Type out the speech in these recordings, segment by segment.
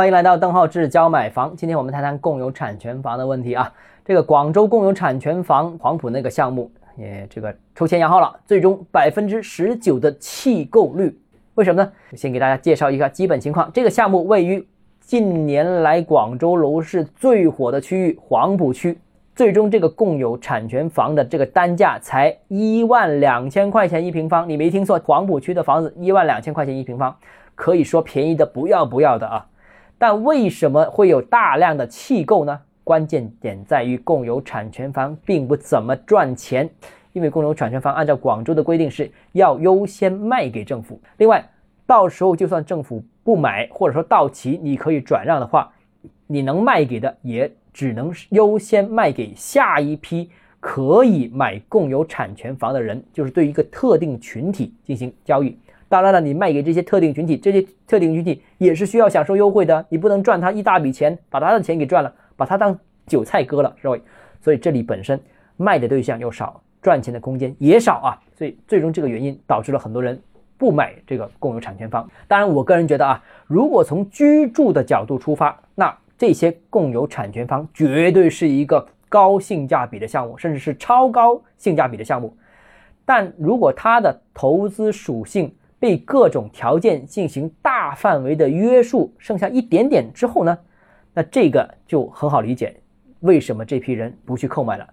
欢迎来到邓浩志教买房。今天我们谈谈共有产权房的问题啊。这个广州共有产权房黄埔那个项目，也这个抽签摇号了，最终百分之十九的弃购率，为什么呢？先给大家介绍一个基本情况。这个项目位于近年来广州楼市最火的区域黄埔区。最终，这个共有产权房的这个单价才一万两千块钱一平方，你没听错，黄埔区的房子一万两千块钱一平方，可以说便宜的不要不要的啊。但为什么会有大量的弃购呢？关键点在于共有产权房并不怎么赚钱，因为共有产权房按照广州的规定是要优先卖给政府。另外，到时候就算政府不买，或者说到期你可以转让的话，你能卖给的也。只能优先卖给下一批可以买共有产权房的人，就是对一个特定群体进行交易。当然了，你卖给这些特定群体，这些特定群体也是需要享受优惠的。你不能赚他一大笔钱，把他的钱给赚了，把他当韭菜割了，是吧？所以这里本身卖的对象又少，赚钱的空间也少啊。所以最终这个原因导致了很多人不买这个共有产权房。当然，我个人觉得啊，如果从居住的角度出发，那这些共有产权房绝对是一个高性价比的项目，甚至是超高性价比的项目。但如果它的投资属性被各种条件进行大范围的约束，剩下一点点之后呢？那这个就很好理解，为什么这批人不去购买了？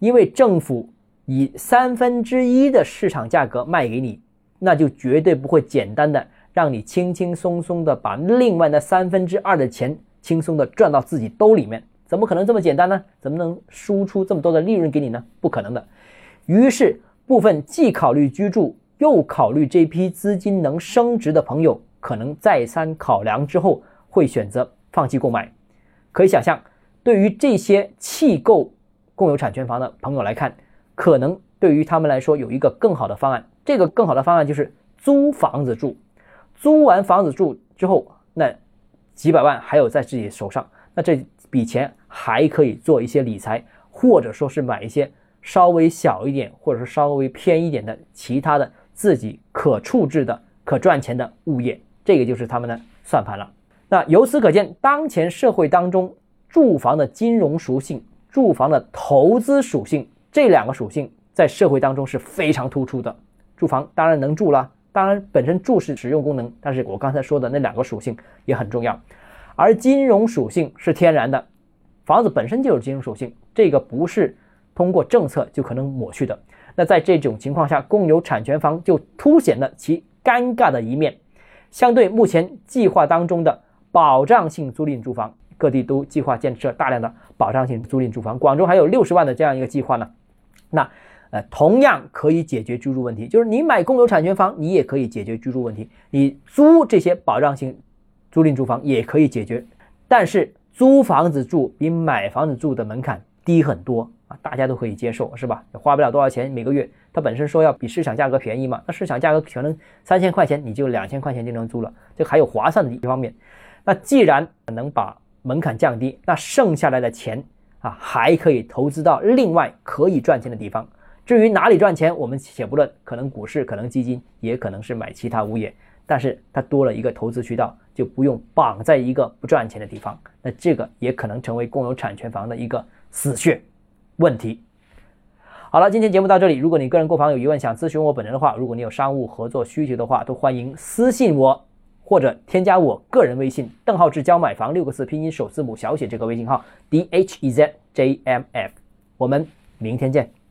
因为政府以三分之一的市场价格卖给你，那就绝对不会简单的让你轻轻松松的把另外那三分之二的钱。轻松的赚到自己兜里面，怎么可能这么简单呢？怎么能输出这么多的利润给你呢？不可能的。于是，部分既考虑居住又考虑这批资金能升值的朋友，可能再三考量之后，会选择放弃购买。可以想象，对于这些弃购共有产权房的朋友来看，可能对于他们来说有一个更好的方案。这个更好的方案就是租房子住。租完房子住之后，那。几百万还有在自己手上，那这笔钱还可以做一些理财，或者说是买一些稍微小一点，或者说稍微偏一点的其他的自己可处置的、可赚钱的物业，这个就是他们的算盘了。那由此可见，当前社会当中，住房的金融属性、住房的投资属性这两个属性在社会当中是非常突出的。住房当然能住了。当然，本身住是实用功能，但是我刚才说的那两个属性也很重要。而金融属性是天然的，房子本身就有金融属性，这个不是通过政策就可能抹去的。那在这种情况下，共有产权房就凸显了其尴尬的一面。相对目前计划当中的保障性租赁住房，各地都计划建设大量的保障性租赁住房，广州还有六十万的这样一个计划呢。那。呃，同样可以解决居住问题，就是你买共有产权房，你也可以解决居住问题；你租这些保障性租赁住房也可以解决。但是租房子住比买房子住的门槛低很多啊，大家都可以接受，是吧？也花不了多少钱每个月，它本身说要比市场价格便宜嘛，那市场价格可能三千块钱，你就两千块钱就能租了，这还有划算的一方面。那既然能把门槛降低，那剩下来的钱啊，还可以投资到另外可以赚钱的地方。至于哪里赚钱，我们且不论，可能股市，可能基金，也可能是买其他物业，但是它多了一个投资渠道，就不用绑在一个不赚钱的地方。那这个也可能成为共有产权房的一个死穴问题。好了，今天节目到这里。如果你个人购房有疑问，想咨询我本人的话，如果你有商务合作需求的话，都欢迎私信我或者添加我个人微信邓浩志教买房六个字拼音首字母小写这个微信号 d h e z j m f。我们明天见。